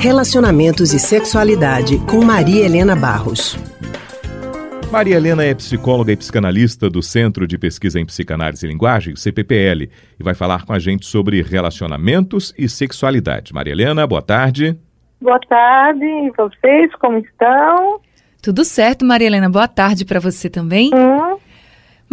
Relacionamentos e Sexualidade com Maria Helena Barros. Maria Helena é psicóloga e psicanalista do Centro de Pesquisa em Psicanálise e Linguagem, CPPL, e vai falar com a gente sobre relacionamentos e sexualidade. Maria Helena, boa tarde. Boa tarde, e vocês como estão? Tudo certo, Maria Helena. Boa tarde para você também. Hum?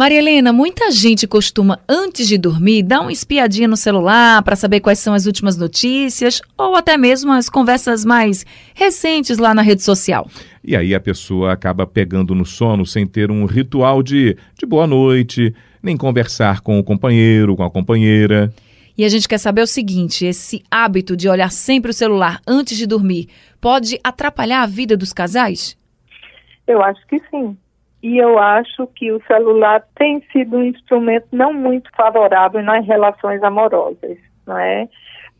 Maria Helena, muita gente costuma, antes de dormir, dar uma espiadinha no celular para saber quais são as últimas notícias ou até mesmo as conversas mais recentes lá na rede social. E aí a pessoa acaba pegando no sono sem ter um ritual de, de boa noite, nem conversar com o companheiro, com a companheira. E a gente quer saber o seguinte: esse hábito de olhar sempre o celular antes de dormir pode atrapalhar a vida dos casais? Eu acho que sim. E eu acho que o celular tem sido um instrumento não muito favorável nas relações amorosas, não é?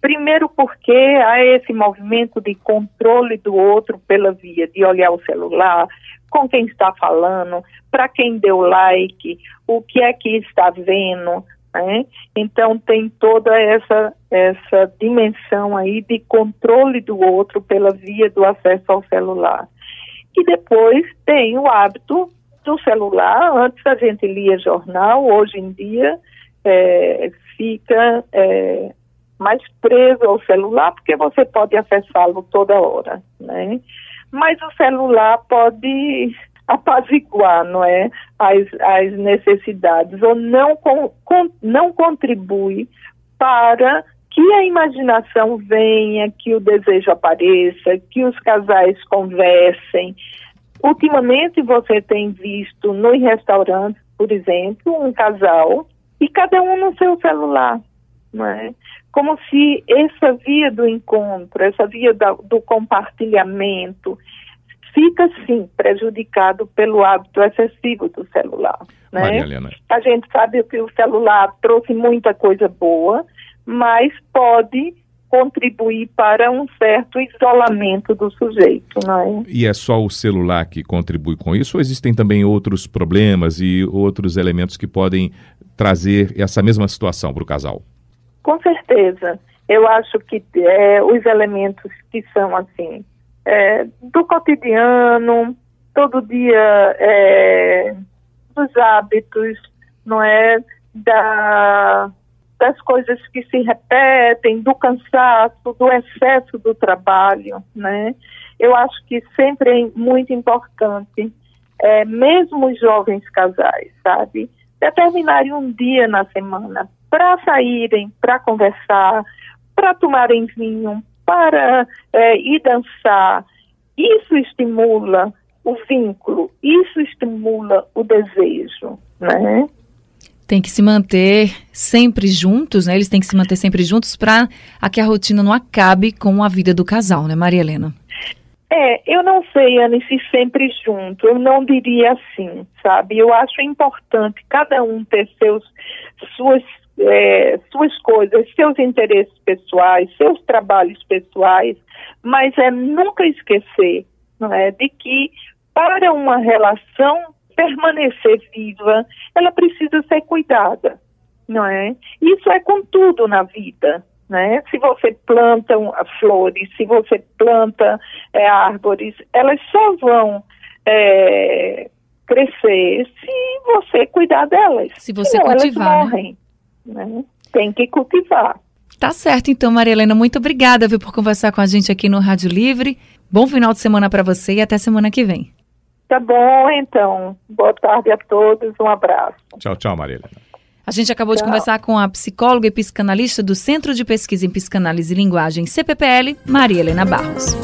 Primeiro porque há esse movimento de controle do outro pela via de olhar o celular, com quem está falando, para quem deu like, o que é que está vendo, né? Então tem toda essa essa dimensão aí de controle do outro pela via do acesso ao celular. E depois tem o hábito do celular. Antes a gente lia jornal, hoje em dia é, fica é, mais preso ao celular porque você pode acessá-lo toda hora, né? Mas o celular pode apaziguar, não é, as, as necessidades ou não, não contribui para que a imaginação venha, que o desejo apareça, que os casais conversem. Ultimamente você tem visto nos restaurantes, por exemplo, um casal e cada um no seu celular, não é? Como se essa via do encontro, essa via da, do compartilhamento, fica sim prejudicado pelo hábito excessivo do celular. Né? Maria Helena. A gente sabe que o celular trouxe muita coisa boa, mas pode contribuir para um certo isolamento do sujeito, não é? E é só o celular que contribui com isso ou existem também outros problemas e outros elementos que podem trazer essa mesma situação para o casal? Com certeza. Eu acho que é, os elementos que são assim é, do cotidiano, todo dia é, dos hábitos, não é? Da, das coisas que se repetem, do cansaço, do excesso do trabalho, né? Eu acho que sempre é muito importante, é, mesmo os jovens casais, sabe, determinarem um dia na semana para saírem, para conversar, para tomarem vinho, para é, ir dançar. Isso estimula o vínculo, isso estimula o desejo, né? Tem que se manter sempre juntos, né? Eles têm que se manter sempre juntos para que a rotina não acabe com a vida do casal, né, Maria Helena? É, eu não sei, Anne, se sempre junto. Eu não diria assim, sabe? Eu acho importante cada um ter seus, suas, é, suas coisas, seus interesses pessoais, seus trabalhos pessoais, mas é nunca esquecer, não é, de que para uma relação permanecer viva, ela precisa ser cuidada, não é? Isso é com tudo na vida, né? Se você planta flores, se você planta é, árvores, elas só vão é, crescer se você cuidar delas. Se você Senão, cultivar, elas né? morrem, né? né? Tem que cultivar. Tá certo, então, Maria Helena, muito obrigada viu, por conversar com a gente aqui no Rádio Livre. Bom final de semana para você e até semana que vem. Tá bom, então. Boa tarde a todos. Um abraço. Tchau, tchau, Marília. A gente acabou tchau. de conversar com a psicóloga e psicanalista do Centro de Pesquisa em Psicanálise e Linguagem, CPPL, Maria Helena Barros.